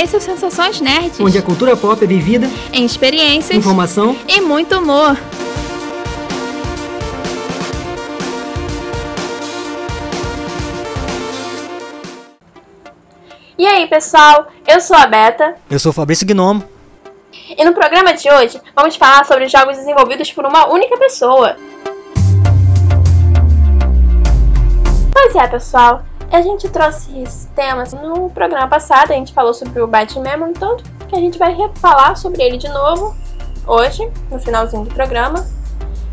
Esse é o Sensações Nerds. Onde a cultura pop é vivida em experiências, informação e muito humor. E aí, pessoal? Eu sou a Beta. Eu sou o Fabrício Gnomo. E no programa de hoje vamos falar sobre jogos desenvolvidos por uma única pessoa. Pois é, pessoal. A gente trouxe esse tema assim, no programa passado, a gente falou sobre o Memory, tanto que a gente vai falar sobre ele de novo hoje, no finalzinho do programa.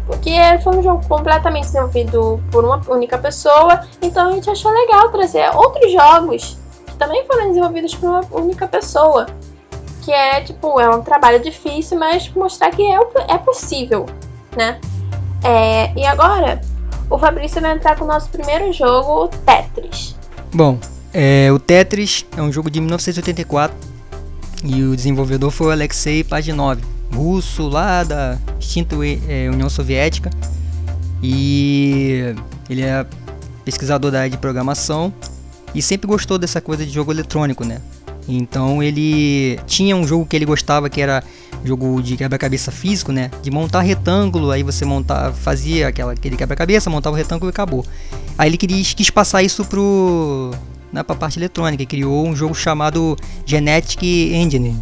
Porque foi um jogo completamente desenvolvido por uma única pessoa, então a gente achou legal trazer outros jogos que também foram desenvolvidos por uma única pessoa. Que é, tipo, é um trabalho difícil, mas mostrar que é, é possível, né? É, e agora, o Fabrício vai entrar com o nosso primeiro jogo, Tetris. Bom, é, o Tetris é um jogo de 1984 e o desenvolvedor foi o Alexei Paginov, russo lá da extinta é, União Soviética. E ele é pesquisador da área de programação e sempre gostou dessa coisa de jogo eletrônico, né? Então ele tinha um jogo que ele gostava que era jogo de quebra-cabeça físico, né? De montar retângulo, aí você montar, fazia aquela, aquele quebra-cabeça, montava o retângulo e acabou. Aí ele queria, quis passar isso pro né, para parte eletrônica e criou um jogo chamado Genetic Engine,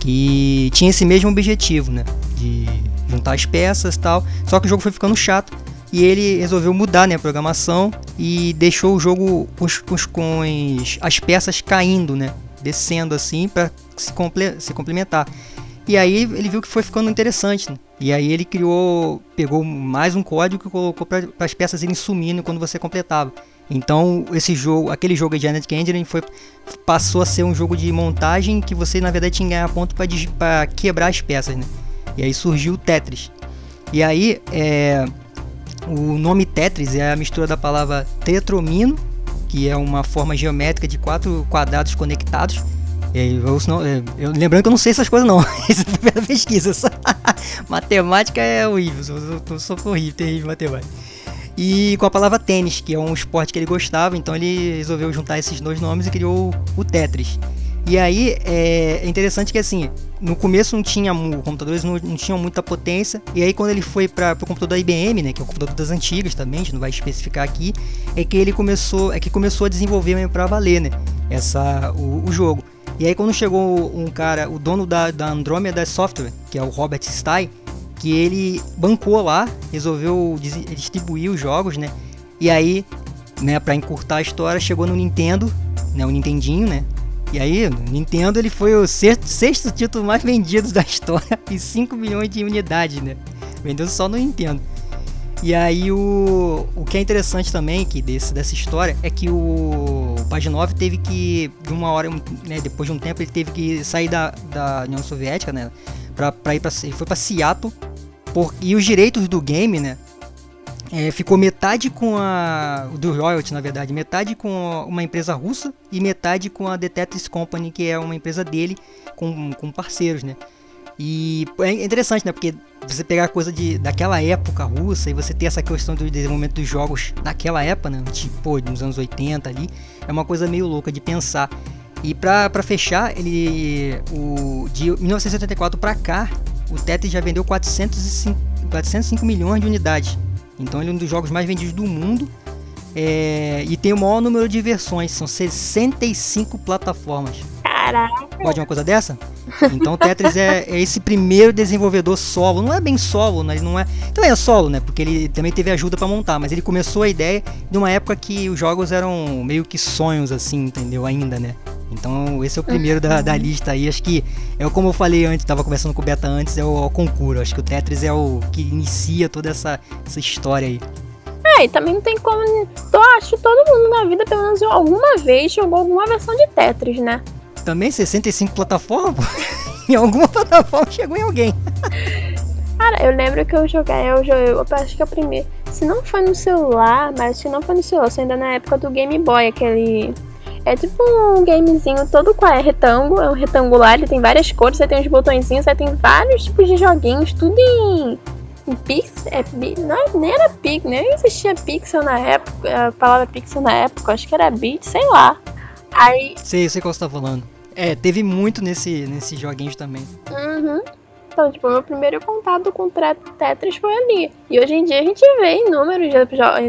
que tinha esse mesmo objetivo, né? De juntar as peças e tal. Só que o jogo foi ficando chato e ele resolveu mudar né, a programação e deixou o jogo com, com, com as peças caindo, né? Descendo assim para se, comple se complementar. E aí ele viu que foi ficando interessante. Né? E aí ele criou, pegou mais um código que colocou para as peças irem sumindo quando você completava. Então esse jogo, aquele jogo de Genetic Engine foi, passou a ser um jogo de montagem que você na verdade tinha que ganhar ponto para quebrar as peças, né? E aí surgiu o Tetris. E aí é, o nome Tetris é a mistura da palavra tetromino, que é uma forma geométrica de quatro quadrados conectados eu, é, eu, lembrando que eu não sei essas coisas não. Isso foi a pesquisa. matemática é horrível. Eu, sou horrível, terrível matemática. E com a palavra tênis, que é um esporte que ele gostava, então ele resolveu juntar esses dois nomes e criou o Tetris. E aí é interessante que assim, no começo não tinha computadores não, não tinham muita potência, e aí quando ele foi para o computador da IBM, né, que é o computador das antigas também, a gente não vai especificar aqui, é que ele começou, é que começou a desenvolver para valer, né, essa o, o jogo. E aí quando chegou um cara, o dono da, da Andromeda Software, que é o Robert Stein, que ele bancou lá, resolveu distribuir os jogos, né? E aí, né, para encurtar a história, chegou no Nintendo, né, o Nintendinho, né? E aí, o Nintendo ele foi o sexto, sexto título mais vendido da história e 5 milhões de unidades, né? Vendeu só no Nintendo. E aí o, o que é interessante também que desse, dessa história é que o Paginov teve que, de uma hora, né, depois de um tempo, ele teve que sair da, da União Soviética, né? Pra, pra ir pra, ele foi pra Seattle. Por, e os direitos do game, né? É, ficou metade com a. do royalty, na verdade, metade com uma empresa russa e metade com a The Tetris Company, que é uma empresa dele, com, com parceiros, né? E é interessante, né? Porque você pegar coisa de, daquela época russa e você ter essa questão do desenvolvimento dos jogos naquela época, né? Tipo, nos anos 80 ali, é uma coisa meio louca de pensar. E pra, pra fechar, ele. O, de 1974 pra cá, o Tetris já vendeu 405, 405 milhões de unidades. Então ele é um dos jogos mais vendidos do mundo. É, e tem o maior número de versões, são 65 plataformas. Caraca! Pode uma coisa dessa? Então o Tetris é, é, esse primeiro desenvolvedor solo. Não é bem solo, né? não é. Então é solo, né? Porque ele também teve ajuda para montar, mas ele começou a ideia de uma época que os jogos eram meio que sonhos, assim, entendeu? Ainda, né? Então esse é o primeiro da, da lista aí. Acho que é como eu falei antes, estava conversando com o Beta antes, é o, o concurso. Acho que o Tetris é o que inicia toda essa, essa história aí. É, e também não tem como. Eu acho que todo mundo na vida, pelo menos alguma vez, jogou alguma versão de Tetris, né? Também 65 plataformas? em alguma plataforma chegou em alguém. Cara, eu lembro que eu joguei, eu joguei, eu acho que é o primeiro. Se não foi no celular, mas se não foi no celular, se ainda na época do Game Boy, aquele. É tipo um gamezinho todo com é retângulo, é um retangular, ele tem várias cores, você tem uns botõezinhos, você tem vários tipos de joguinhos, tudo em, em pixel. É, não, nem era pixel, nem existia pixel na época, a palavra pixel na época, acho que era bit, sei lá. Aí. Sei, sei qual você tá falando. É, teve muito nesse, nesses joguinhos também. Uhum. Então, tipo, meu primeiro contato com Tetris foi ali. E hoje em dia a gente vê inúmeros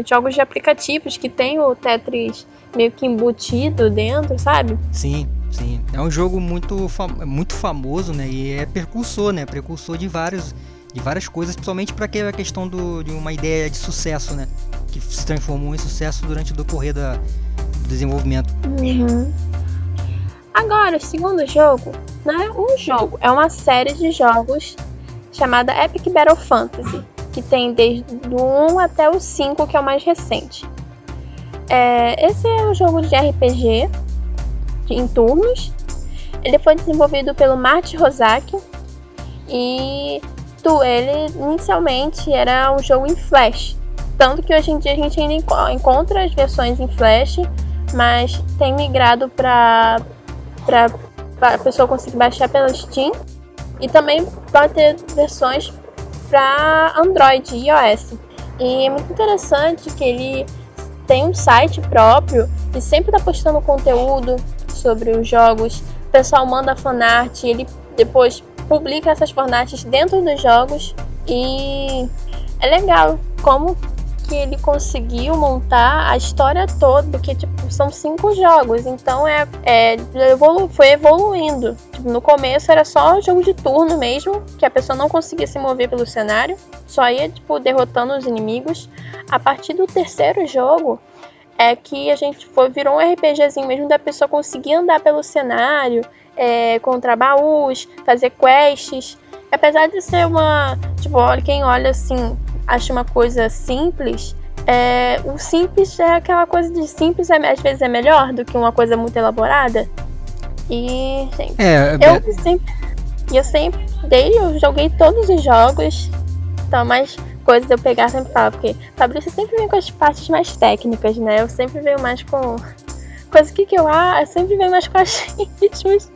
jogos de aplicativos que tem o Tetris meio que embutido dentro, sabe? Sim, sim. É um jogo muito, fam muito famoso, né? E é precursor, né? Precursor de vários de várias coisas, principalmente para aquela questão do, de uma ideia de sucesso, né? Que se transformou em sucesso durante o decorrer da, do desenvolvimento. Uhum. Agora, o segundo jogo não é um jogo, é uma série de jogos chamada Epic Battle Fantasy, que tem desde o 1 até o 5, que é o mais recente. É, esse é um jogo de RPG de, em turnos. Ele foi desenvolvido pelo Marty Rozak e tu, ele inicialmente era um jogo em Flash. Tanto que hoje em dia a gente ainda encontra as versões em Flash, mas tem migrado para para a pessoa conseguir baixar pela Steam e também pode ter versões para Android e iOS. E é muito interessante que ele tem um site próprio e sempre está postando conteúdo sobre os jogos. O pessoal manda fanart, ele depois publica essas fanarts dentro dos jogos e é legal como que ele conseguiu montar a história toda, porque tipo, são cinco jogos, então é, é evolu foi evoluindo. No começo era só jogo de turno mesmo, que a pessoa não conseguia se mover pelo cenário, só ia tipo derrotando os inimigos. A partir do terceiro jogo é que a gente foi virou um RPGzinho mesmo da pessoa conseguir andar pelo cenário, é, contra baús, fazer quests. Apesar de ser uma, tipo, quem olha assim acha uma coisa simples, é, o simples é aquela coisa de simples, é, às vezes é melhor do que uma coisa muito elaborada. E, gente, é, eu é... sempre. Eu sempre. Desde eu joguei todos os jogos. Então, mais coisas eu pegar sempre falo, porque Fabrício sempre vem com as partes mais técnicas, né? Eu sempre venho mais com. Coisa que, que eu. Ah, eu sempre venho mais com as ritmos.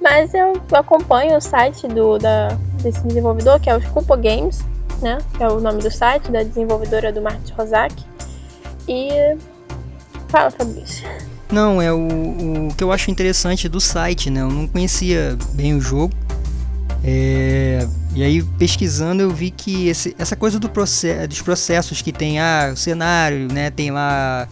Mas eu acompanho o site do, da, desse desenvolvedor, que é o Cupo Games né? É o nome do site da desenvolvedora do Martin Rozak. E fala, Fabrício. Não, é o, o que eu acho interessante do site, né? Eu não conhecia bem o jogo. É, e aí pesquisando eu vi que esse, essa coisa do processo, dos processos que tem ah, o cenário, né? Tem lá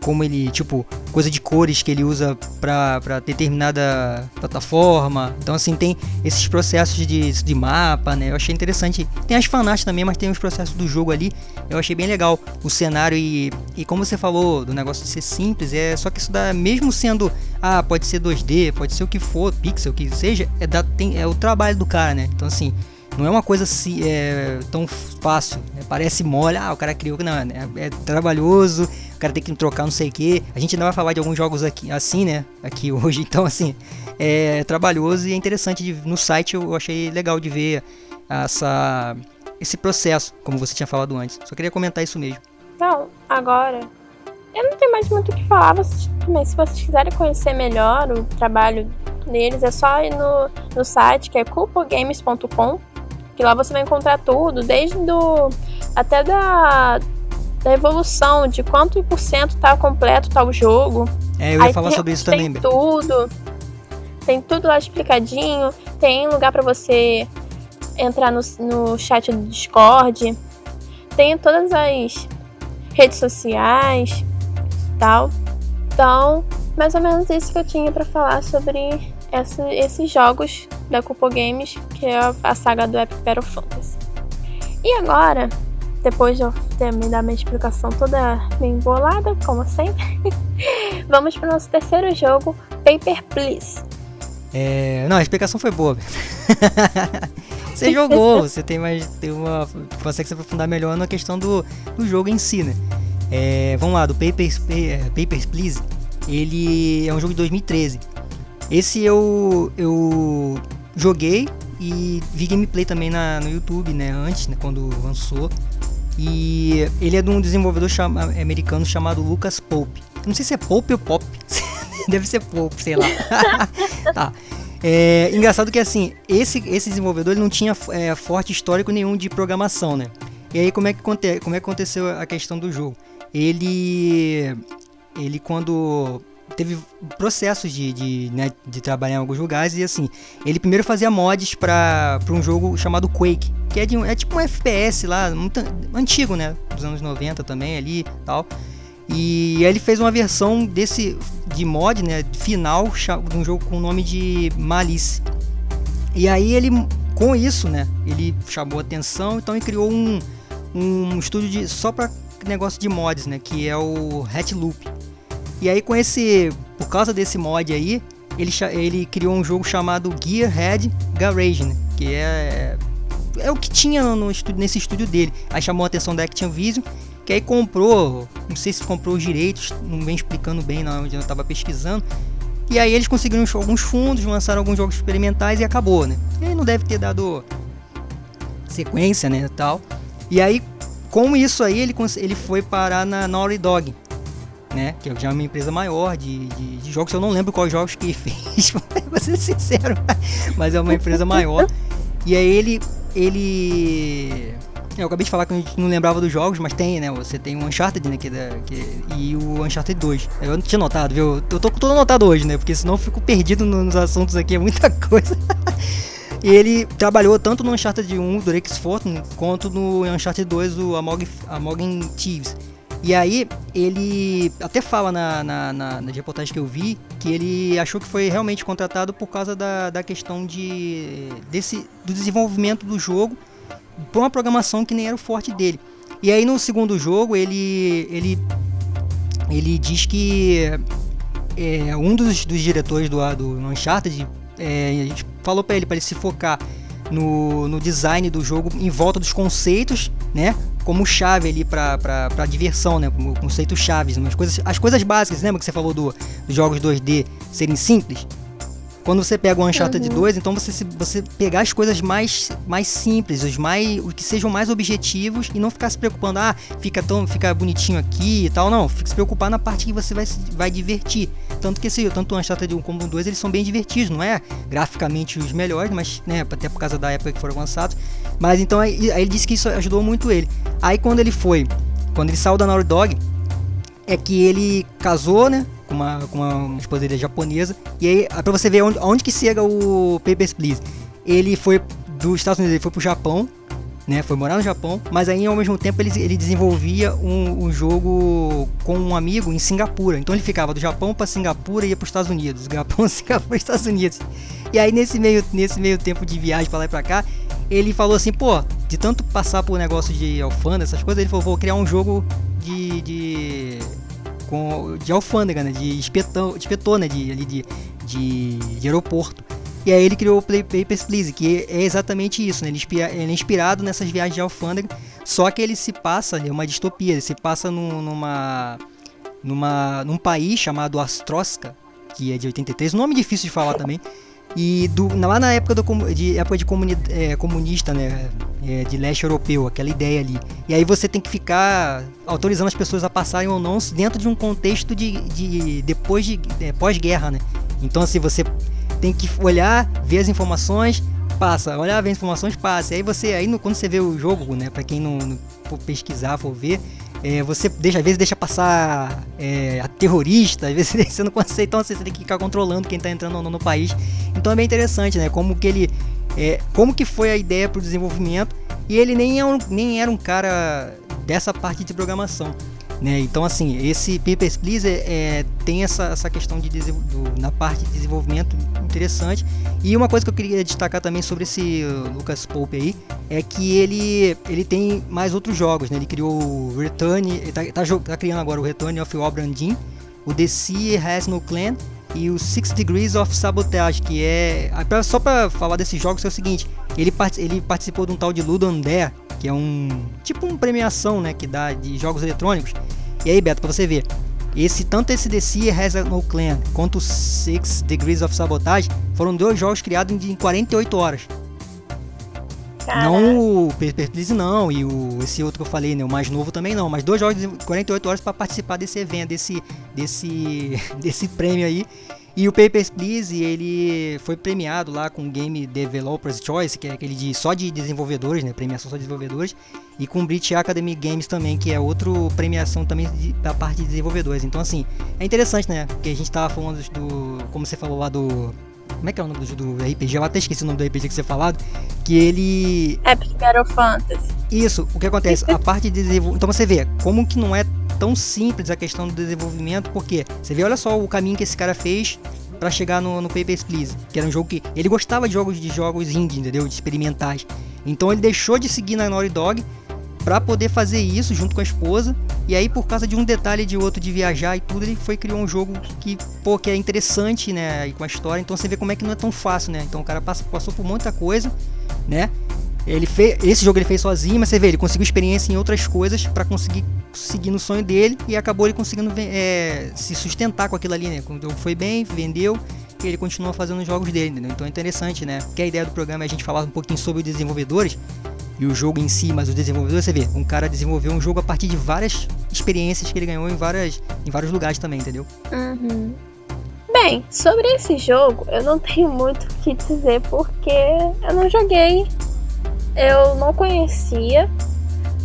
como ele, tipo, coisa de cores que ele usa para determinada plataforma. Então, assim, tem esses processos de, de mapa, né? Eu achei interessante. Tem as fanarts também, mas tem os processos do jogo ali. Eu achei bem legal o cenário e, e como você falou do negócio de ser simples, é só que isso dá, mesmo sendo, ah, pode ser 2D, pode ser o que for, pixel, o que seja, é, da, tem, é o trabalho do cara, né? Então, assim, não é uma coisa assim, é, tão fácil. Né? Parece mole, ah, o cara criou. Não, é, é trabalhoso, o cara tem que trocar não sei o que. A gente ainda vai falar de alguns jogos aqui assim, né? Aqui hoje, então assim, é trabalhoso e é interessante de, no site eu achei legal de ver essa esse processo, como você tinha falado antes. Só queria comentar isso mesmo. Então, agora eu não tenho mais muito o que falar, mas se vocês quiserem conhecer melhor o trabalho deles, é só ir no, no site que é cupogames.com que lá você vai encontrar tudo, desde do até da, da evolução, de quanto por cento tá completo tal tá jogo. É, eu ia Aí falar tem, sobre isso também. Tem tudo. Tem tudo lá explicadinho. Tem lugar para você entrar no, no chat do Discord. Tem todas as redes sociais tal. Então, mais ou menos isso que eu tinha para falar sobre essa, esses jogos da Cupo Games, que é a saga do Epic Battle Fantasy. E agora, depois de eu ter me dado minha explicação toda bem embolada, como sempre, vamos para o nosso terceiro jogo, Paper Please. É, não, a explicação foi boa. você jogou, você tem mais. Tem uma, consegue se aprofundar melhor na questão do, do jogo em si, né? É, vamos lá, do Papers, Papers, Please. Ele é um jogo de 2013. Esse eu, eu joguei e vi gameplay também na, no YouTube, né? Antes, né, quando lançou. E ele é de um desenvolvedor chama, americano chamado Lucas Pope. Não sei se é Pope ou Pop. Deve ser Pope, sei lá. tá. É, engraçado que assim, esse, esse desenvolvedor ele não tinha é, forte histórico nenhum de programação, né? E aí como é que, como é que aconteceu a questão do jogo? Ele ele quando teve processos de, de, né, de trabalhar em alguns lugares e assim, ele primeiro fazia mods para um jogo chamado Quake, que é, de, é tipo um FPS lá, muito antigo, né, dos anos 90 também ali tal. E aí ele fez uma versão desse de mod, né, final de um jogo com o nome de Malice. E aí ele com isso, né, ele chamou atenção, então ele criou um, um estúdio de só para negócio de mods, né, que é o Hatloop. E aí com esse, por causa desse mod aí, ele, ele criou um jogo chamado Gearhead Garage, né, que é é o que tinha no estúdio, nesse estúdio dele. Aí chamou a atenção da Activision que aí comprou, não sei se comprou os direitos, não vem explicando bem na onde eu estava pesquisando. E aí eles conseguiram alguns fundos, lançaram alguns jogos experimentais e acabou, né? E não deve ter dado sequência, né, tal. E aí, com isso aí, ele, ele foi parar na Naughty Dog, né? Que já é uma empresa maior de, de, de jogos. Eu não lembro quais jogos que fez, pra ser sincero, mas é uma empresa maior. E aí ele, ele eu acabei de falar que a gente não lembrava dos jogos, mas tem, né? Você tem o Uncharted, né? Que, é que, e o Uncharted 2. Eu não tinha notado, viu? Eu tô com tudo anotado hoje, né? Porque senão eu fico perdido nos assuntos aqui, é muita coisa. e ele trabalhou tanto no Uncharted 1, do Rex Fortune, quanto no Uncharted 2, o Amog, Amogin Thieves. E aí, ele até fala na, na, na, na reportagem que eu vi que ele achou que foi realmente contratado por causa da, da questão de, desse, do desenvolvimento do jogo por uma programação que nem era o forte dele. E aí no segundo jogo ele ele ele diz que é, um dos, dos diretores do, do Uncharted é, falou para ele para ele se focar no, no design do jogo em volta dos conceitos, né? Como chave ali para diversão, né? Como conceitos chaves, umas coisas, as coisas básicas, lembra que você falou do, dos jogos 2D serem simples? Quando você pega o Uncharted uhum. 2, então você, você pegar as coisas mais, mais simples, os mais os que sejam mais objetivos e não ficar se preocupando, ah, fica tão fica bonitinho aqui e tal, não, fica se preocupar na parte que você vai vai divertir. Tanto que esse, tanto o Uncharted 1 como o 2, eles são bem divertidos, não é graficamente os melhores, mas né, até por causa da época que foram lançados. Mas então aí, aí ele disse que isso ajudou muito ele. Aí quando ele foi, quando ele saiu da Naughty Dog, é que ele casou, né? Com uma, com uma esposa dele japonesa. E aí, pra você ver onde, onde que chega o Papers, Please. Ele foi dos Estados Unidos, ele foi pro Japão, né? Foi morar no Japão, mas aí ao mesmo tempo ele, ele desenvolvia um, um jogo com um amigo em Singapura. Então ele ficava do Japão para Singapura e ia para os Estados Unidos. Japão, Singapura, Estados Unidos. E aí nesse meio, nesse meio tempo de viagem para lá e para cá, ele falou assim, pô, de tanto passar por negócio de alfândega, essas coisas, ele falou, vou criar um jogo de, de com, de alfândega, né? De espetão, de né? De, ali de, de, de, aeroporto. E aí ele criou o Play Papers, Please, que é exatamente isso, né? Ele, inspira, ele é inspirado nessas viagens de alfândega, só que ele se passa, é uma distopia, ele se passa num, numa, numa, num país chamado Astroska, que é de 83, nome difícil de falar também, e do, lá na época do, de época de comuni, é, comunista, né, é, de leste europeu, aquela ideia ali. E aí você tem que ficar autorizando as pessoas a passarem ou não dentro de um contexto de, de depois de é, pós-guerra, né? Então assim você tem que olhar, ver as informações, passa, olhar, ver as informações, passa. E aí você aí no, quando você vê o jogo, né, para quem não, não for pesquisar, for ver, é, você deixa, às vezes deixa passar é, a terrorista, às vezes você não consegue, então você tem que ficar controlando quem está entrando não no país. Então é bem interessante, né? Como que ele. É, como que foi a ideia para o desenvolvimento. E ele nem, é um, nem era um cara dessa parte de programação. Né? Então, assim, esse Papers, Please é, tem essa, essa questão de do, na parte de desenvolvimento interessante. E uma coisa que eu queria destacar também sobre esse Lucas Pope aí é que ele, ele tem mais outros jogos. Né? Ele criou o Return, ele tá, tá, tá criando agora o Return of Obrandin, o The Sea Has No Clan e o Six Degrees of Sabotage, que é. Só para falar desses jogos é o seguinte: ele, part, ele participou de um tal de Ludon Dare que é um tipo uma premiação, né, que dá de jogos eletrônicos. E aí, Beto, para você ver, esse tanto esse Sea Has No Clan quanto o Six Degrees of Sabotage foram dois jogos criados em 48 horas. Caraca. Não o Please não, e o, esse outro que eu falei, né, o mais novo também não, mas dois jogos de 48 horas para participar desse evento, desse, desse, desse prêmio aí. E o Papers, Please, ele foi premiado lá com o Game Developers Choice, que é aquele de só de desenvolvedores, né? Premiação só de desenvolvedores. E com o British Academy Games também, que é outra premiação também de, da parte de desenvolvedores. Então, assim, é interessante, né? Porque a gente tava falando do. Como você falou lá do. Como é que é o nome do, do RPG? Eu até esqueci o nome do RPG que você falado. Que ele. Epic Battle Fantasy. Isso, o que acontece? A parte de desenvolvimento. Então você vê como que não é tão simples a questão do desenvolvimento, porque você vê, olha só o caminho que esse cara fez para chegar no, no Papers, Please, que era um jogo que ele gostava de jogos de jogos indie, entendeu? De experimentais. Então ele deixou de seguir na Naughty Dog para poder fazer isso junto com a esposa. E aí por causa de um detalhe de outro de viajar e tudo, ele foi criou um jogo que, pô, que é interessante, né, e com a história. Então você vê como é que não é tão fácil, né? Então o cara passou, passou por muita coisa, né? Ele fez, esse jogo ele fez sozinho, mas você vê, ele conseguiu experiência em outras coisas para conseguir seguir no sonho dele e acabou ele conseguindo é, se sustentar com aquilo ali, né? Quando foi bem, vendeu e ele continua fazendo os jogos dele, entendeu? Então é interessante, né? Que a ideia do programa é a gente falar um pouquinho sobre os desenvolvedores e o jogo em si, mas os desenvolvedores, você vê, um cara desenvolveu um jogo a partir de várias experiências que ele ganhou em, várias, em vários lugares também, entendeu? Uhum. Bem, sobre esse jogo, eu não tenho muito o que dizer porque eu não joguei eu não conhecia,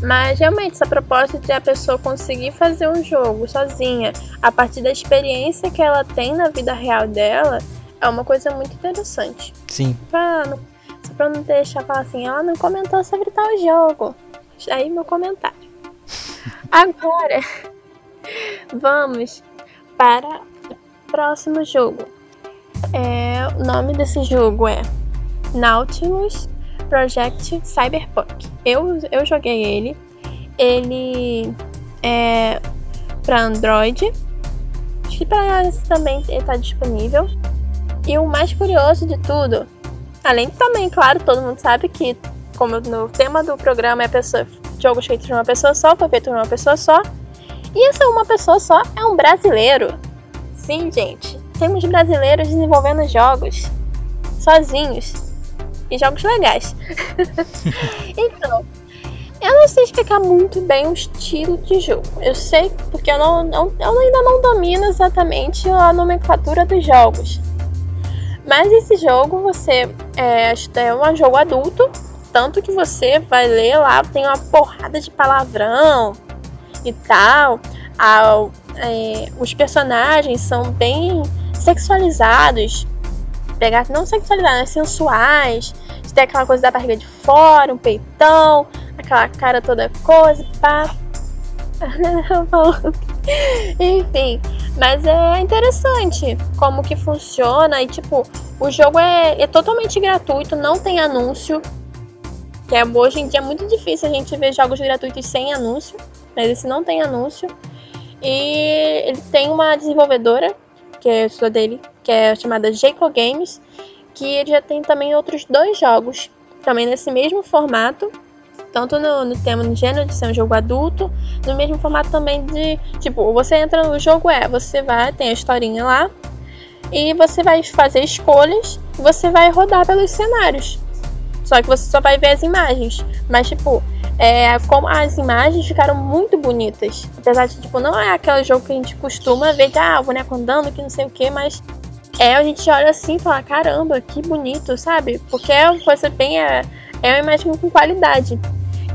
mas realmente essa proposta de a pessoa conseguir fazer um jogo sozinha, a partir da experiência que ela tem na vida real dela, é uma coisa muito interessante. Sim. Pra pra não deixar falar assim, ela não comentou sobre tal jogo. Aí meu comentário. Agora, vamos para o próximo jogo. É, o nome desse jogo é Nautilus Project Cyberpunk. Eu, eu joguei ele. Ele é para Android. Acho que para iOS também está disponível. E o mais curioso de tudo, além também, claro, todo mundo sabe que como no tema do programa é pessoa, jogos feitos por uma pessoa só, foi feito por uma pessoa só. E essa uma pessoa só é um brasileiro. Sim, gente. Temos brasileiros desenvolvendo jogos sozinhos e jogos legais. então, eu não sei explicar muito bem o estilo de jogo. Eu sei porque eu, não, não, eu ainda não domino exatamente a nomenclatura dos jogos. Mas esse jogo você é, é um jogo adulto, tanto que você vai ler lá, tem uma porrada de palavrão e tal. Ah, é, os personagens são bem sexualizados, pegar não sexualizados, né, sensuais ter aquela coisa da barriga de fora, um peitão, aquela cara toda coisa, pá. Enfim, mas é interessante como que funciona e tipo, o jogo é, é totalmente gratuito, não tem anúncio. Que é, hoje em dia é muito difícil a gente ver jogos gratuitos sem anúncio, mas esse não tem anúncio. E ele tem uma desenvolvedora, que é a dele, que é chamada Jaco Games, que ele já tem também outros dois jogos, também nesse mesmo formato, tanto no, no tema no gênero de ser um jogo adulto, no mesmo formato também de, tipo, você entra no jogo é, você vai, tem a historinha lá, e você vai fazer escolhas, você vai rodar pelos cenários. Só que você só vai ver as imagens, mas tipo, é, como as imagens ficaram muito bonitas. Apesar de, tipo, não é aquele jogo que a gente costuma ver de, ah, o boneco andando, que não sei o que, mas é, a gente olha assim e fala, caramba, que bonito, sabe? Porque é uma coisa bem. É, é uma imagem com qualidade.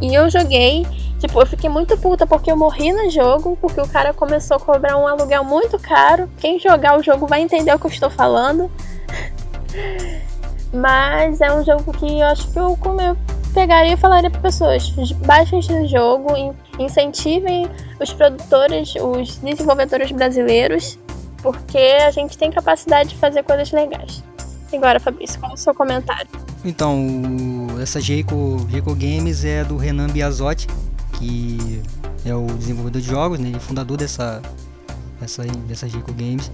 E eu joguei, tipo, eu fiquei muito puta porque eu morri no jogo, porque o cara começou a cobrar um aluguel muito caro. Quem jogar o jogo vai entender o que eu estou falando. Mas é um jogo que eu acho que eu, como eu pegaria e falaria para pessoas: baixem esse jogo, incentivem os produtores, os desenvolvedores brasileiros porque a gente tem capacidade de fazer coisas legais. Agora, Fabrício, qual é o seu comentário? Então, essa Jeico, Jeico Games é do Renan Biasotti, que é o desenvolvedor de jogos, né? Ele é fundador dessa, dessa, dessa Jeico Games.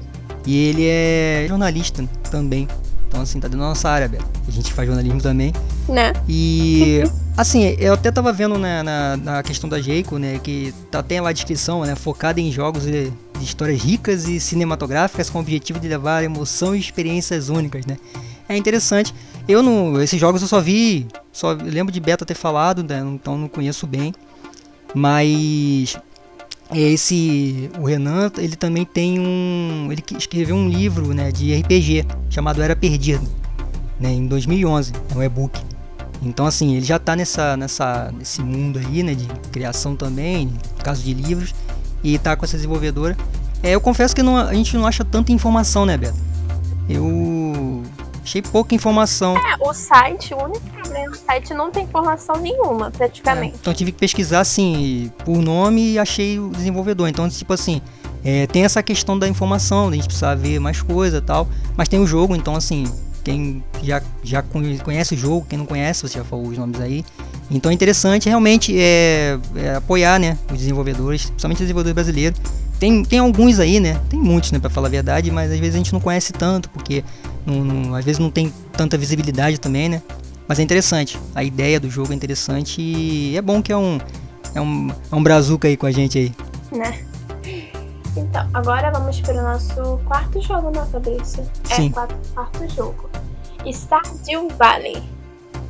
E ele é jornalista também. Então, assim, tá dentro da nossa área, Beto. A gente faz jornalismo também. Né? E, assim, eu até tava vendo na, na, na questão da Jeico, né? Que tá, até lá a descrição, né? Focada em jogos e de histórias ricas e cinematográficas com o objetivo de levar emoção e experiências únicas, né? É interessante. Eu não, esses jogos eu só vi, só lembro de Beta ter falado, né? então não conheço bem. Mas é esse o Renan, ele também tem um, ele escreveu um livro, né, de RPG chamado Era Perdido, né, em 2011, é um e-book. Então assim, ele já está nessa nessa nesse mundo aí, né, de criação também, caso de livros, e está com essa desenvolvedora. É, eu confesso que não, a gente não acha tanta informação, né, Beto? Eu achei pouca informação. É, o site, o único problema do site não tem informação nenhuma, praticamente. É, então tive que pesquisar assim por nome e achei o desenvolvedor. Então, tipo assim, é, tem essa questão da informação, a gente precisa ver mais coisa e tal. Mas tem o jogo, então assim, quem já, já conhece o jogo, quem não conhece, você já falou os nomes aí. Então é interessante realmente é, é apoiar né, os desenvolvedores, principalmente os desenvolvedores brasileiros. Tem, tem alguns aí, né? Tem muitos, né, para falar a verdade, mas às vezes a gente não conhece tanto, porque não, não, às vezes não tem tanta visibilidade também, né? Mas é interessante. A ideia do jogo é interessante e é bom que é um é um, é um brazuca aí com a gente aí. Né? Então, agora vamos para o nosso quarto jogo, né, Fabrício? É, Sim. quarto, quarto jogo. Stardew Valley.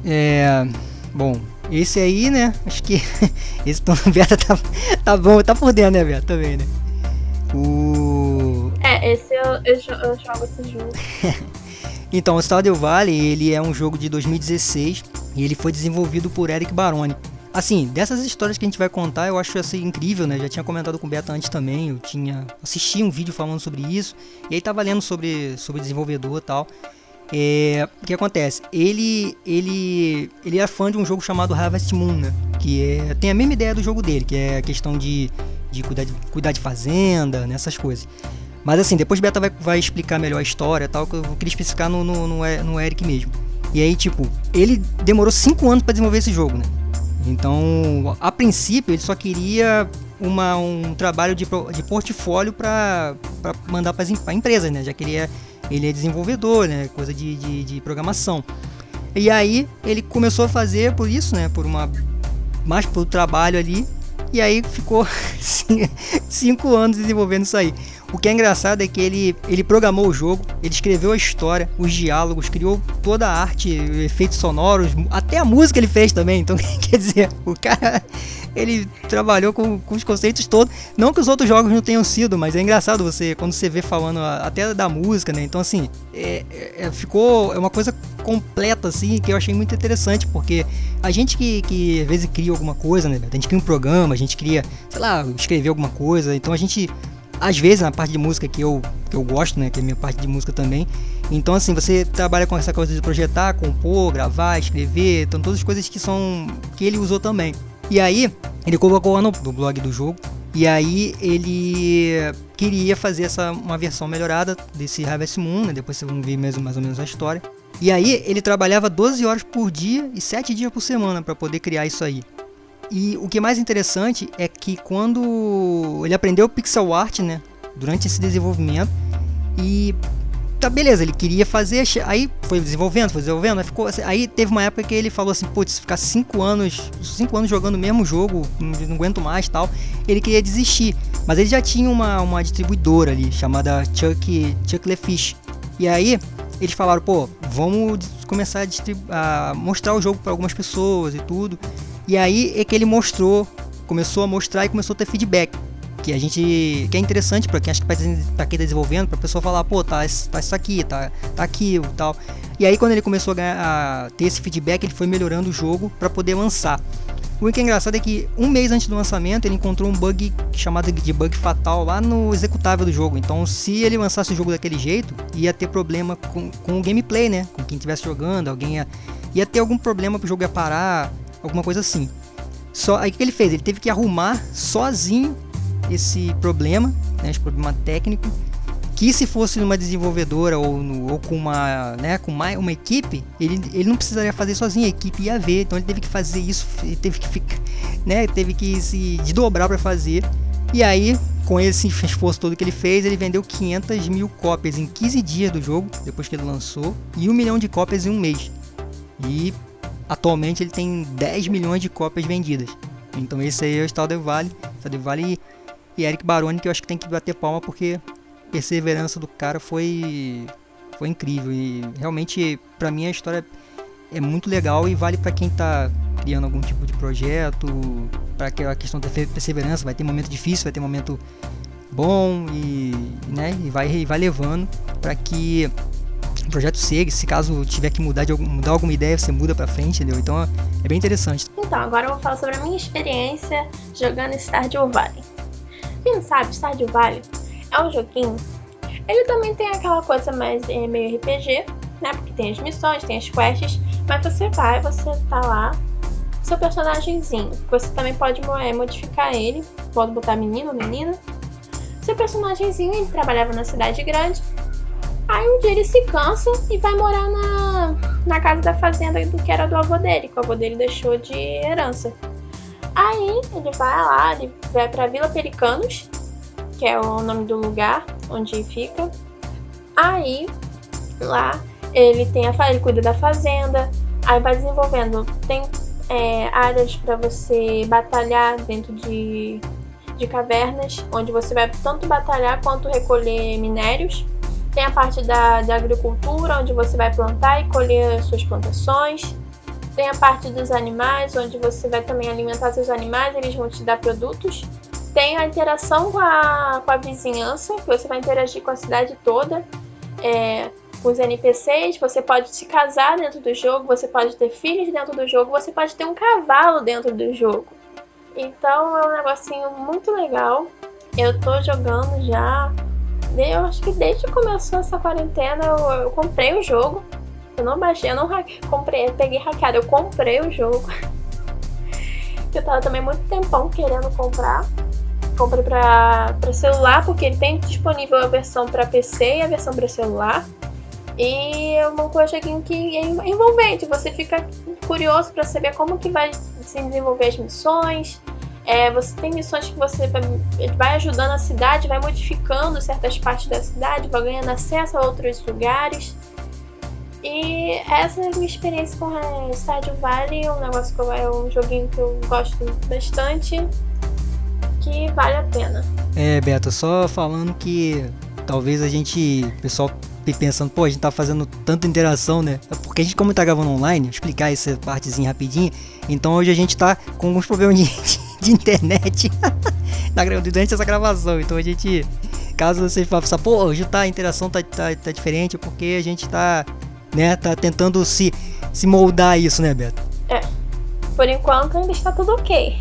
É. Bom, esse aí, né? Acho que. Esse tom Beata tá, tá bom, tá por dentro, né, Beata? Também, né? O. É, esse eu, eu, eu jogo esse jogo. Então, o Stardew Valley, ele é um jogo de 2016 e ele foi desenvolvido por Eric Baroni. Assim, dessas histórias que a gente vai contar, eu acho assim incrível, né? Já tinha comentado com o Beto antes também, eu tinha assisti um vídeo falando sobre isso, e aí tava lendo sobre sobre desenvolvedor e tal. É, o que acontece? Ele ele ele é fã de um jogo chamado Harvest Moon, né? Que é, tem a mesma ideia do jogo dele, que é a questão de, de, cuidar, de cuidar de fazenda, nessas coisas. Mas assim, depois Beta vai, vai explicar melhor a história tal, que eu queria especificar no, no, no, no Eric mesmo. E aí, tipo, ele demorou 5 anos pra desenvolver esse jogo, né? Então, a princípio, ele só queria uma, um trabalho de, de portfólio pra pra mandar para as empresas, né? Já queria. Ele é desenvolvedor, né? Coisa de, de, de programação. E aí, ele começou a fazer por isso, né? Por uma. Mais pelo trabalho ali. E aí ficou cin- cinco anos desenvolvendo isso aí. O que é engraçado é que ele, ele programou o jogo, ele escreveu a história, os diálogos, criou toda a arte, efeitos sonoros, até a música ele fez também. Então, quer dizer, o cara ele trabalhou com, com os conceitos todos. Não que os outros jogos não tenham sido, mas é engraçado você quando você vê falando até da música, né? Então, assim, é- é- ficou é uma coisa completa, assim, que eu achei muito interessante, porque a gente que, que às vezes cria alguma coisa, né? A gente cria um programa, a gente cria, sei lá, escrever alguma coisa, então a gente às vezes na parte de música que eu, que eu gosto, né, que é a minha parte de música também. Então assim, você trabalha com essa coisa de projetar, compor, gravar, escrever, então todas as coisas que são que ele usou também. E aí, ele colocou no, no blog do jogo e aí ele queria fazer essa uma versão melhorada desse Harvest Moon, né? Depois vocês vão ver mesmo mais ou menos a história. E aí ele trabalhava 12 horas por dia e 7 dias por semana para poder criar isso aí. E o que é mais interessante é que quando ele aprendeu pixel art, né, durante esse desenvolvimento, e tá beleza, ele queria fazer, aí foi desenvolvendo, foi desenvolvendo, aí, ficou, assim, aí teve uma época que ele falou assim, putz, ficar 5 anos, 5 anos jogando o mesmo jogo, não, aguento mais, tal. Ele queria desistir, mas ele já tinha uma, uma distribuidora ali chamada Chuck Chuck Fish. E aí eles falaram, pô, vamos começar a, a mostrar o jogo para algumas pessoas e tudo. E aí é que ele mostrou, começou a mostrar e começou a ter feedback. Que a gente. que é interessante para quem acha que pra quem tá desenvolvendo, pra pessoa falar, pô, tá, tá isso aqui, tá, tá e tal. E aí quando ele começou a, ganhar, a ter esse feedback, ele foi melhorando o jogo para poder lançar. O que é engraçado é que um mês antes do lançamento ele encontrou um bug chamado de bug fatal lá no executável do jogo. Então, se ele lançasse o jogo daquele jeito, ia ter problema com, com o gameplay, né? Com quem estivesse jogando, alguém ia, ia ter algum problema pro jogo ia parar, alguma coisa assim. Só aí o que ele fez? Ele teve que arrumar sozinho esse problema, né, esse problema técnico, que se fosse numa desenvolvedora ou, no- ou com uma, né, com mais uma equipe, ele, ele não precisaria fazer sozinho, a equipe ia ver, então ele teve que fazer isso, teve que ficar, né, teve que se desdobrar para fazer. E aí, com esse esforço todo que ele fez, ele vendeu 500 mil cópias em 15 dias do jogo, depois que ele lançou, e um milhão de cópias em um mês. E atualmente ele tem 10 milhões de cópias vendidas. Então esse aí é o Stardew Valley, Stardew Valley e Eric Baroni, que eu acho que tem que bater palma porque a perseverança do cara foi foi incrível e realmente pra mim a história é muito legal e vale pra quem tá criando algum tipo de projeto, para aquela questão da perseverança, vai ter momento difícil, vai ter momento bom e, né, e vai, e vai levando para que o projeto segue. Se caso tiver que mudar, de mudar alguma ideia, você muda para frente, entendeu? Então é bem interessante. Então, agora eu vou falar sobre a minha experiência jogando Stardew Valley. Quem não sabe, Stardew Valley é um joguinho. Ele também tem aquela coisa mais é, meio RPG, né? Porque tem as missões, tem as quests, mas você vai, você tá lá, seu personagemzinho. Você também pode é, modificar ele, pode botar menino, menina. Seu personagemzinho, ele trabalhava na cidade grande. Aí um dia ele se cansa e vai morar na, na casa da fazenda do que era do avô dele, que o avô dele deixou de herança. Aí ele vai lá, ele vai pra Vila Pericanos, que é o nome do lugar onde fica. Aí lá ele tem a ele cuida da fazenda, aí vai desenvolvendo. Tem é, áreas para você batalhar dentro de, de cavernas, onde você vai tanto batalhar quanto recolher minérios. Tem a parte da, da agricultura, onde você vai plantar e colher suas plantações. Tem a parte dos animais, onde você vai também alimentar seus animais, eles vão te dar produtos. Tem a interação com a, com a vizinhança, que você vai interagir com a cidade toda. É, com os NPCs, você pode se casar dentro do jogo, você pode ter filhos dentro do jogo, você pode ter um cavalo dentro do jogo. Então é um negocinho muito legal. Eu tô jogando já. Eu acho que desde que começou essa quarentena eu, eu comprei o jogo. Eu não baixei, eu não comprei, eu peguei hackeado, eu comprei o jogo. eu tava também muito tempão querendo comprar. Comprei pra, pra celular, porque ele tem disponível a versão para PC e a versão para celular. E é um joguinho que é envolvente, você fica curioso para saber como que vai se desenvolver as missões. É, você tem missões que você vai, ajudando a cidade, vai modificando certas partes da cidade, vai ganhando acesso a outros lugares. E essa é a minha experiência com a Stardew Valley, um negócio que eu, é um joguinho que eu gosto bastante, que vale a pena. É, Beto, só falando que talvez a gente, pessoal pensando, pô, a gente tá fazendo tanta interação, né? É porque a gente, como tá gravando online, explicar essa partezinha rapidinho, então hoje a gente tá com alguns problemas de, de internet durante essa gravação. Então a gente, caso você faça, pô, hoje tá, a interação tá, tá, tá diferente, é porque a gente tá, né, tá tentando se, se moldar isso, né, Beto? É. Por enquanto ainda está tudo ok.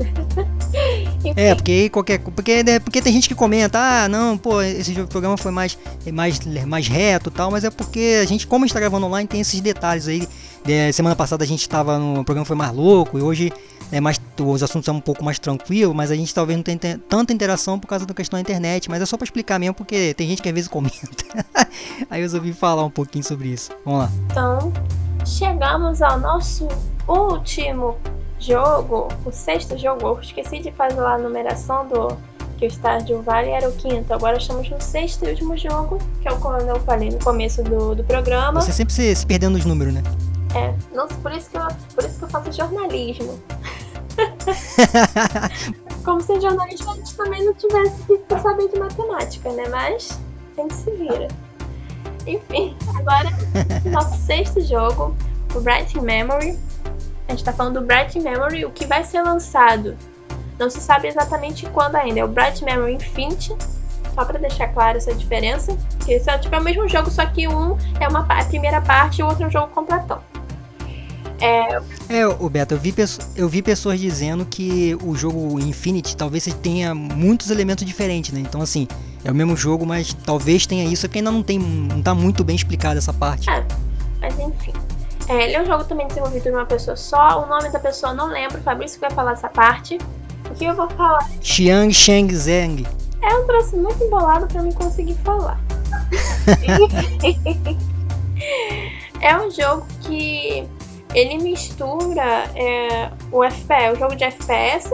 é, porque qualquer. Porque, né, porque tem gente que comenta, ah, não, pô, esse programa foi mais, mais, mais reto e tal, mas é porque a gente, como a gente tá gravando online, tem esses detalhes aí. É, semana passada a gente tava no. O programa foi mais louco e hoje é mais, os assuntos são um pouco mais tranquilos, mas a gente talvez não tenha tanta interação por causa da questão da internet. Mas é só para explicar mesmo, porque tem gente que às vezes comenta. aí eu resolvi falar um pouquinho sobre isso. Vamos lá. Então, chegamos ao nosso último jogo, o sexto jogo, eu esqueci de fazer lá a numeração do que o Stardew Valley era o quinto. Agora estamos no sexto e último jogo, que é o que eu falei no começo do, do programa. Você sempre se, se perdendo nos números, né? É, não, por, isso que eu, por isso que eu faço jornalismo. Como se jornalismo a gente também não tivesse que saber de matemática, né? Mas a gente se vira. Enfim, agora nosso sexto jogo, o Bright Memory. A gente tá falando do Bright Memory, o que vai ser lançado. Não se sabe exatamente quando ainda. É o Bright Memory Infinity. Só pra deixar claro essa diferença. Que esse é, tipo, é o mesmo jogo, só que um é uma a primeira parte e o outro é um jogo completão. É, é o Beto, eu vi, eu vi pessoas dizendo que o jogo Infinity talvez tenha muitos elementos diferentes, né? Então, assim, é o mesmo jogo, mas talvez tenha isso, é porque ainda não tem, não tá muito bem explicado essa parte. É, mas enfim. É, ele é um jogo também desenvolvido por uma pessoa só. O nome da pessoa não lembro. O Fabrício vai falar essa parte. O que eu vou falar? Xiang Sheng Zeng. É um troço muito embolado para mim conseguir falar. é um jogo que ele mistura é, o FPS, o jogo de FPS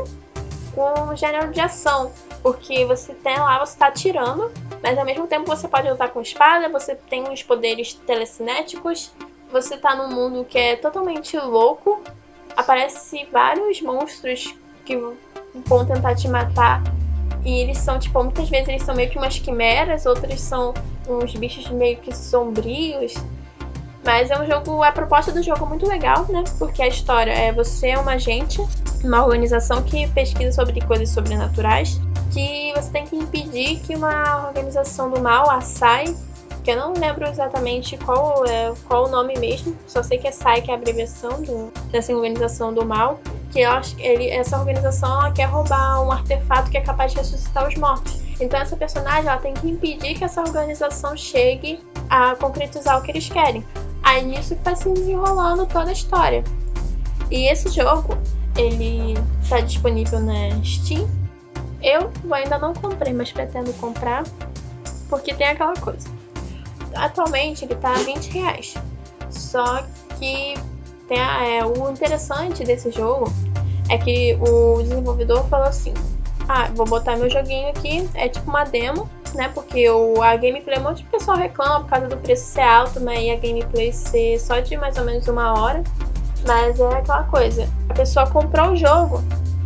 com o gênero de ação. Porque você tem lá, você tá atirando, mas ao mesmo tempo você pode lutar com espada, você tem uns poderes telecinéticos, você tá num mundo que é totalmente louco, aparece vários monstros que vão tentar te matar. E eles são, tipo, muitas vezes eles são meio que umas quimeras, outros são uns bichos meio que sombrios. Mas é um jogo, a proposta do jogo é muito legal, né? Porque a história é você é um agente, uma organização que pesquisa sobre coisas sobrenaturais, que você tem que impedir que uma organização do mal, a SAI, que eu não lembro exatamente qual é qual o nome mesmo, só sei que é SAI, que é a abreviação do, dessa organização do mal, que ele, essa organização quer roubar um artefato que é capaz de ressuscitar os mortos. Então essa personagem ela tem que impedir que essa organização chegue a concretizar o que eles querem. Aí nisso vai se desenrolando toda a história. E esse jogo, ele está disponível na Steam. Eu ainda não comprei, mas pretendo comprar. Porque tem aquela coisa. Atualmente ele tá 20 reais. Só que tem a, é, o interessante desse jogo é que o desenvolvedor falou assim: Ah, vou botar meu joguinho aqui, é tipo uma demo né? Porque o, a gameplay, um monte de pessoal reclama por causa do preço ser alto, né? E a gameplay ser só de mais ou menos uma hora. Mas é aquela coisa, a pessoa comprou o jogo,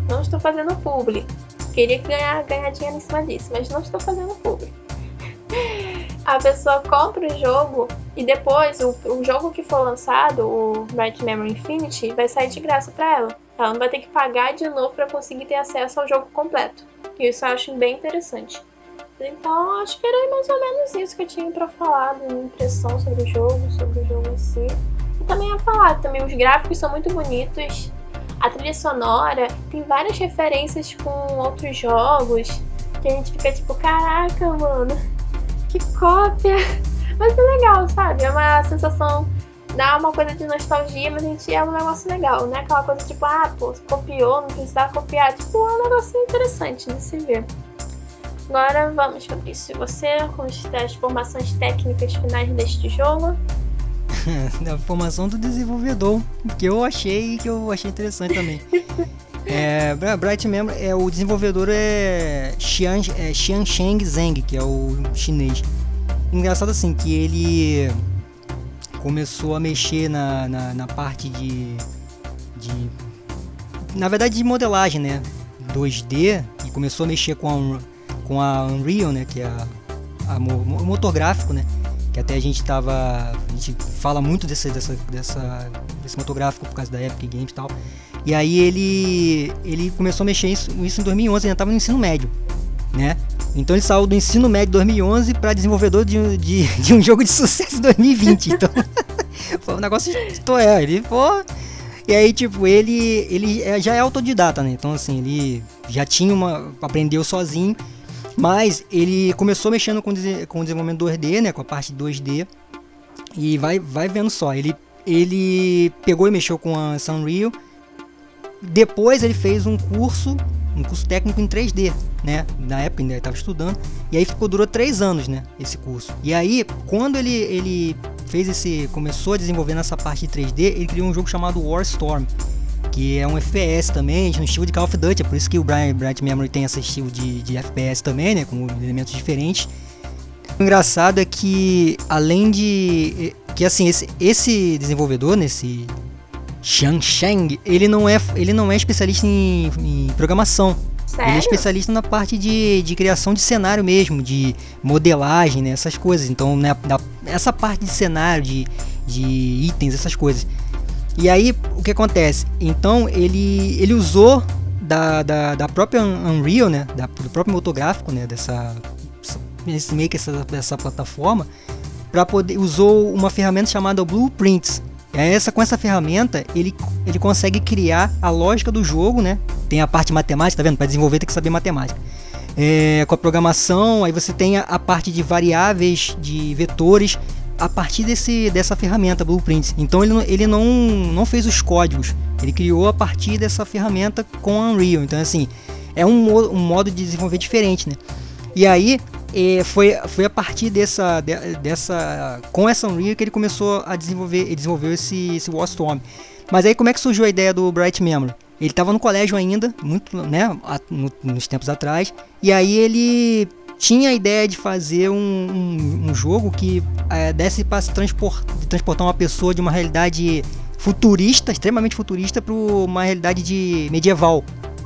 não estou fazendo publi. Queria ganhar, ganhar dinheiro em cima disso, mas não estou fazendo publi. a pessoa compra o jogo e depois o, o jogo que for lançado, o Bright Memory Infinity, vai sair de graça para ela. Ela não vai ter que pagar de novo para conseguir ter acesso ao jogo completo. E isso eu acho bem interessante. Então, acho que era mais ou menos isso que eu tinha para falar, minha impressão sobre o jogo, sobre o jogo em si. E também a falar, também os gráficos são muito bonitos, a trilha sonora tem várias referências com outros jogos, que a gente fica tipo, caraca, mano, que cópia! Mas é legal, sabe? É uma sensação, dá uma coisa de nostalgia, mas a gente é um negócio legal, não é aquela coisa tipo, ah, pô, copiou, não precisava copiar. Tipo, é um negócio interessante de se ver. Agora vamos, Fabrício. Você, com as formações técnicas finais deste jogo. da formação do desenvolvedor, que eu achei que eu achei interessante também. é, Bright Memory, é, o desenvolvedor é Xian, é Xian Sheng Zheng, que é o chinês. Engraçado assim, que ele começou a mexer na, na, na parte de, de. Na verdade, de modelagem, né? 2D, e começou a mexer com a com a Unreal, né, que é a, a, o motor gráfico, né, que até a gente tava, a gente fala muito desse, dessa, dessa, desse motor gráfico por causa da Epic Games e tal. E aí ele, ele começou a mexer isso, isso em 2011, ainda estava no ensino médio, né? Então ele saiu do ensino médio 2011 para desenvolvedor de, de, de, um jogo de sucesso em 2020. Então foi um negócio, tô é, ele foi e aí, tipo, ele, ele é, já é autodidata, né? Então, assim, ele já tinha uma. aprendeu sozinho mas ele começou mexendo com, com o desenvolvimento 2D, né, com a parte 2D. E vai, vai vendo só, ele, ele pegou e mexeu com a Unreal. Depois ele fez um curso, um curso técnico em 3D, né? Na época ainda estava estudando. E aí ficou durou três anos, né? Esse curso. E aí, quando ele, ele fez esse, começou a desenvolver nessa parte de 3D, ele criou um jogo chamado War Storm que é um FPS também, no estilo de Call of Duty, é por isso que o Bright, Bright Memory tem esse estilo de, de FPS também, né, com elementos diferentes. O engraçado é que, além de... que assim, esse, esse desenvolvedor, nesse Shang Sheng, ele não é, ele não é especialista em, em programação. Sério? Ele é especialista na parte de, de criação de cenário mesmo, de modelagem, né, essas coisas. Então, né, essa parte de cenário, de, de itens, essas coisas. E aí, o que acontece? Então, ele, ele usou da, da, da própria Unreal, né? Da, do próprio motográfico, né? Dessa, esse que essa, dessa plataforma, para poder usou uma ferramenta chamada Blueprints. Essa com essa ferramenta ele, ele consegue criar a lógica do jogo, né? Tem a parte matemática, tá vendo? Para desenvolver tem que saber matemática. É, com a programação, aí você tem a, a parte de variáveis, de vetores a partir desse, dessa ferramenta Blueprints. Então ele, ele não, não fez os códigos, ele criou a partir dessa ferramenta com Unreal. Então assim, é um, um modo de desenvolver diferente, né? E aí é, foi, foi a partir dessa, de, dessa com essa Unreal que ele começou a desenvolver, ele desenvolveu esse, esse Storm. Mas aí como é que surgiu a ideia do Bright Memory? Ele estava no colégio ainda, muito, né, nos tempos atrás, e aí ele tinha a ideia de fazer um, um, um jogo que é, desse para transport, transportar uma pessoa de uma realidade futurista, extremamente futurista, para uma realidade de medieval,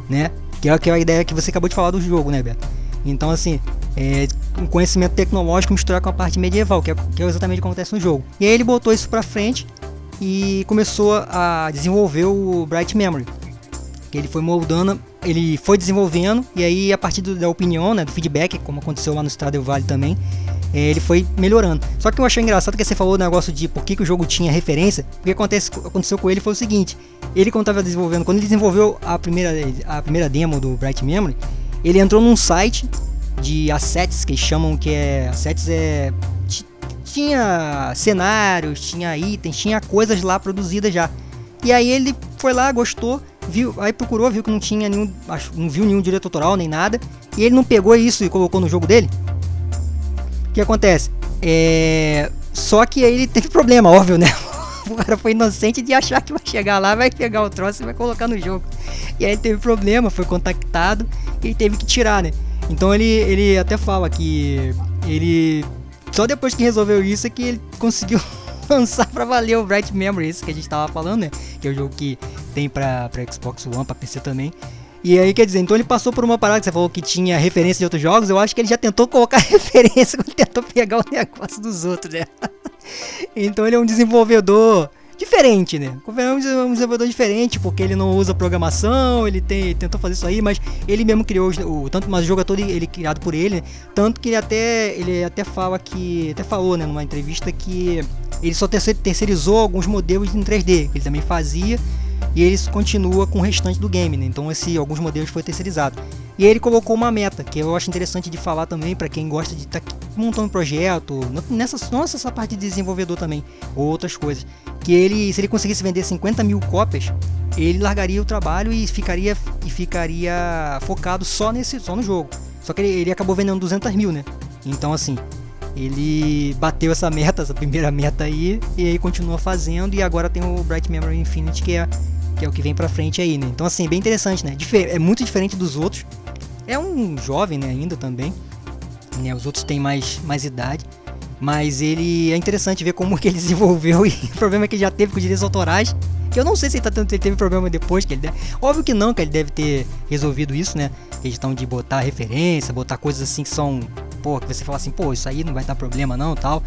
né? Que é, que é a ideia que você acabou de falar do jogo, né, Beto? Então, assim, é, um conhecimento tecnológico misturar com a parte medieval, que é, que é exatamente o que acontece no jogo. E aí ele botou isso pra frente e começou a desenvolver o Bright Memory. Que ele foi moldando, ele foi desenvolvendo e aí a partir do, da opinião, né, do feedback, como aconteceu lá no Stardew Valley também, é, ele foi melhorando. Só que eu achei engraçado que você falou o negócio de por que, que o jogo tinha referência. O que acontece, aconteceu com ele foi o seguinte: ele quando estava desenvolvendo, quando ele desenvolveu a primeira, a primeira demo do Bright Memory, ele entrou num site de assets que eles chamam que é assets é tinha cenários, tinha itens, tinha coisas lá produzidas já. E aí ele foi lá, gostou, viu, aí procurou, viu que não tinha nenhum, não viu nenhum direito autoral nem nada, e ele não pegou isso e colocou no jogo dele. O que acontece? É, só que aí ele teve problema, óbvio, né? O cara foi inocente de achar que vai chegar lá, vai pegar o troço e vai colocar no jogo. E aí ele teve problema, foi contactado e teve que tirar, né? Então ele, ele até fala que ele só depois que resolveu isso é que ele conseguiu lançar pra valer o Bright Memories que a gente tava falando, né? Que é o jogo que tem pra Xbox One, pra PC também. E aí, quer dizer, então ele passou por uma parada que você falou que tinha referência de outros jogos. Eu acho que ele já tentou colocar referência quando tentou pegar o negócio dos outros, né? então ele é um desenvolvedor diferente, né? É um desenvolvedor diferente, porque ele não usa programação, ele tem, tentou fazer isso aí, mas ele mesmo criou o tanto, mas o jogo é todo ele criado por ele, né? tanto que ele até ele até fala que até falou, né, numa entrevista que ele só terceirizou alguns modelos em 3D, que ele também fazia, e ele continua com o restante do game, né? Então esse alguns modelos foi terceirizado. E ele colocou uma meta, que eu acho interessante de falar também para quem gosta de estar tá montando projeto, nessa, nossa essa parte de desenvolvedor também, ou outras coisas. Que ele, se ele conseguisse vender 50 mil cópias, ele largaria o trabalho e ficaria, e ficaria focado só nesse, só no jogo. Só que ele, ele acabou vendendo 200 mil, né? Então assim, ele bateu essa meta, essa primeira meta aí, e aí continua fazendo, e agora tem o Bright Memory Infinite, que é, que é o que vem pra frente aí, né? Então assim, bem interessante, né? é muito diferente dos outros, é um jovem né, ainda também. Né, os outros têm mais, mais idade. Mas ele é interessante ver como que ele desenvolveu e o problema é que ele já teve com direitos autorais. Que eu não sei se ele, tá tendo, ele teve problema depois que ele Óbvio que não, que ele deve ter resolvido isso, né? Questão de botar referência, botar coisas assim que são. Pô, que você fala assim, pô, isso aí não vai dar problema não tal.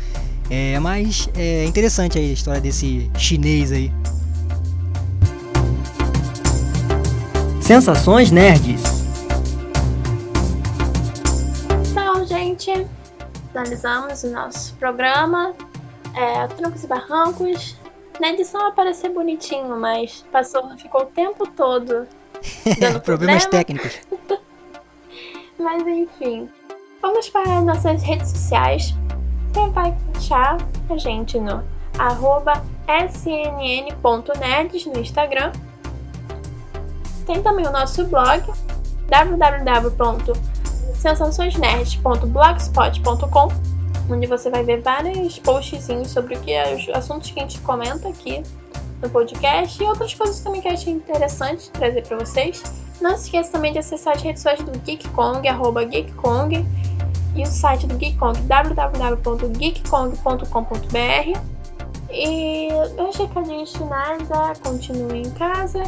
É, mas é interessante aí a história desse chinês aí. Sensações Nerds gente, finalizamos o nosso programa. É, Trancos e Barrancos. Na edição apareceu bonitinho, mas passou, ficou o tempo todo dando problemas técnicos. mas enfim, vamos para nossas redes sociais. Você vai achar a gente no arroba snn.nerds no Instagram. Tem também o nosso blog www sensaçõesnerd.blogspot.com, onde você vai ver vários postzinhos sobre o que é os assuntos que a gente comenta aqui no podcast e outras coisas também que eu achei interessante trazer para vocês. Não se esqueça também de acessar as redes sociais do GeekKong, arroba GeekKong, e o site do GeekKong, www.geekkong.com.br. E os recadinhos finais é continue em casa.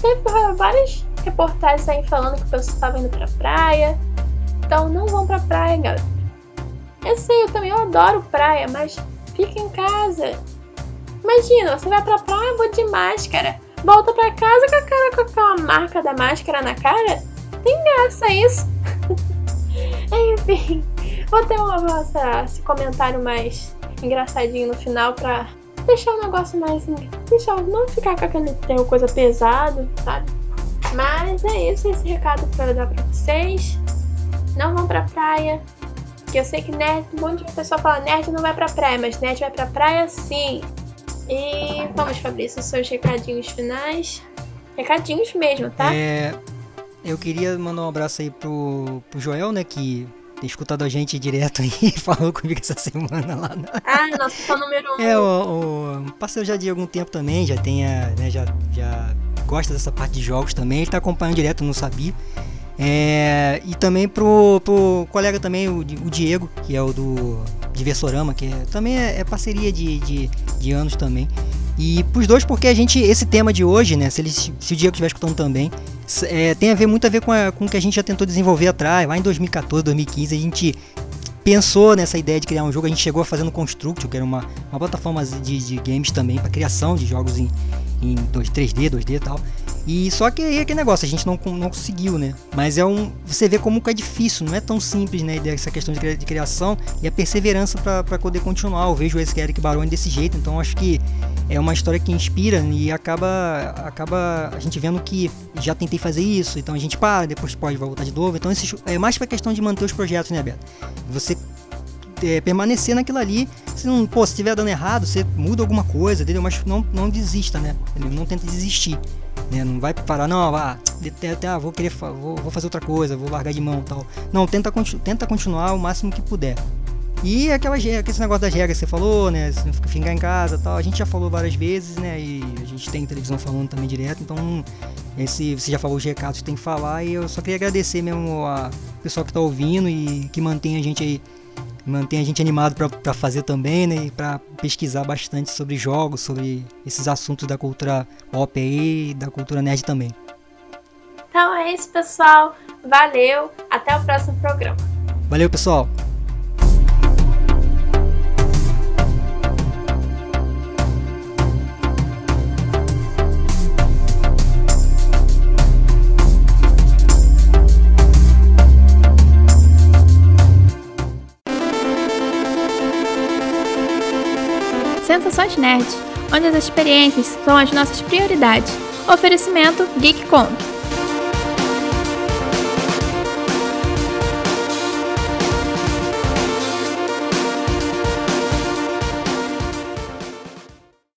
Teve várias reportagens aí falando que o pessoal estava indo pra praia, então não vão pra praia, galera. Eu sei, eu também eu adoro praia, mas fica em casa. Imagina, você vai pra praia, vou de máscara. Volta pra casa com a cara com aquela marca da máscara na cara. Tem graça isso. Enfim, vou ter uma, nossa, esse comentário mais engraçadinho no final pra deixar o negócio mais. Deixar, não ficar com aquele coisa pesado, sabe? Mas é isso, esse recado para dar pra vocês não vão pra praia. Que eu sei que nerd, um monte de pessoa fala nerd não vai pra praia, mas nerd vai pra praia sim. E vamos, Fabrício, seus recadinhos finais. Recadinhos mesmo, tá? É. Eu queria mandar um abraço aí pro, pro Joel, né? Que tem escutado a gente direto aí e falou comigo essa semana lá. No... Ah, nosso fã número um. É, o, o parceiro já de algum tempo também, já tem a, né, já, já gosta dessa parte de jogos também, ele tá acompanhando direto, não sabia. É, e também pro, pro colega também, o, o, Diego, que é o do Diversorama, que é, também é, é parceria de, de, de, anos também. E pros dois, porque a gente, esse tema de hoje, né, se, ele, se o Diego estiver escutando também, é, tem a ver muito a ver com, a, com o que a gente já tentou desenvolver atrás, lá em 2014, 2015, a gente pensou nessa ideia de criar um jogo, a gente chegou a fazer no Construct, que era uma, uma plataforma de, de games também para criação de jogos em, em 2, 3D, 2D e tal. E só que aí é aquele negócio, a gente não, não conseguiu, né? Mas é um. Você vê como que é difícil, não é tão simples, né? Essa questão de, criação e a perseverança para poder continuar. Eu vejo esse Eric Baroni desse jeito, então acho que é uma história que inspira e acaba, acaba a gente vendo que já tentei fazer isso, então a gente para, depois pode voltar de novo. Então esse, é mais pra questão de manter os projetos, né, Beto? Você é, permanecer naquilo ali. Se não, pô, se estiver dando errado, você muda alguma coisa, entendeu? Mas não, não desista, né? Não tenta desistir. Né? Não vai parar, não, ah, ah, vou querer, vou, vou fazer outra coisa, vou largar de mão tal. Não, tenta, tenta continuar o máximo que puder. E aquela, negócio das regras que você falou, né? Ficar em casa tal, a gente já falou várias vezes, né? E a gente tem televisão falando também direto, então esse, você já falou os recados que tem que falar e eu só queria agradecer mesmo a pessoal que tá ouvindo e que mantém a gente aí mantém a gente animado para fazer também, né? E para pesquisar bastante sobre jogos, sobre esses assuntos da cultura pop aí e da cultura nerd também. Então é isso, pessoal. Valeu. Até o próximo programa. Valeu, pessoal. Sensações Nerd, onde as experiências são as nossas prioridades. Oferecimento GeekCon.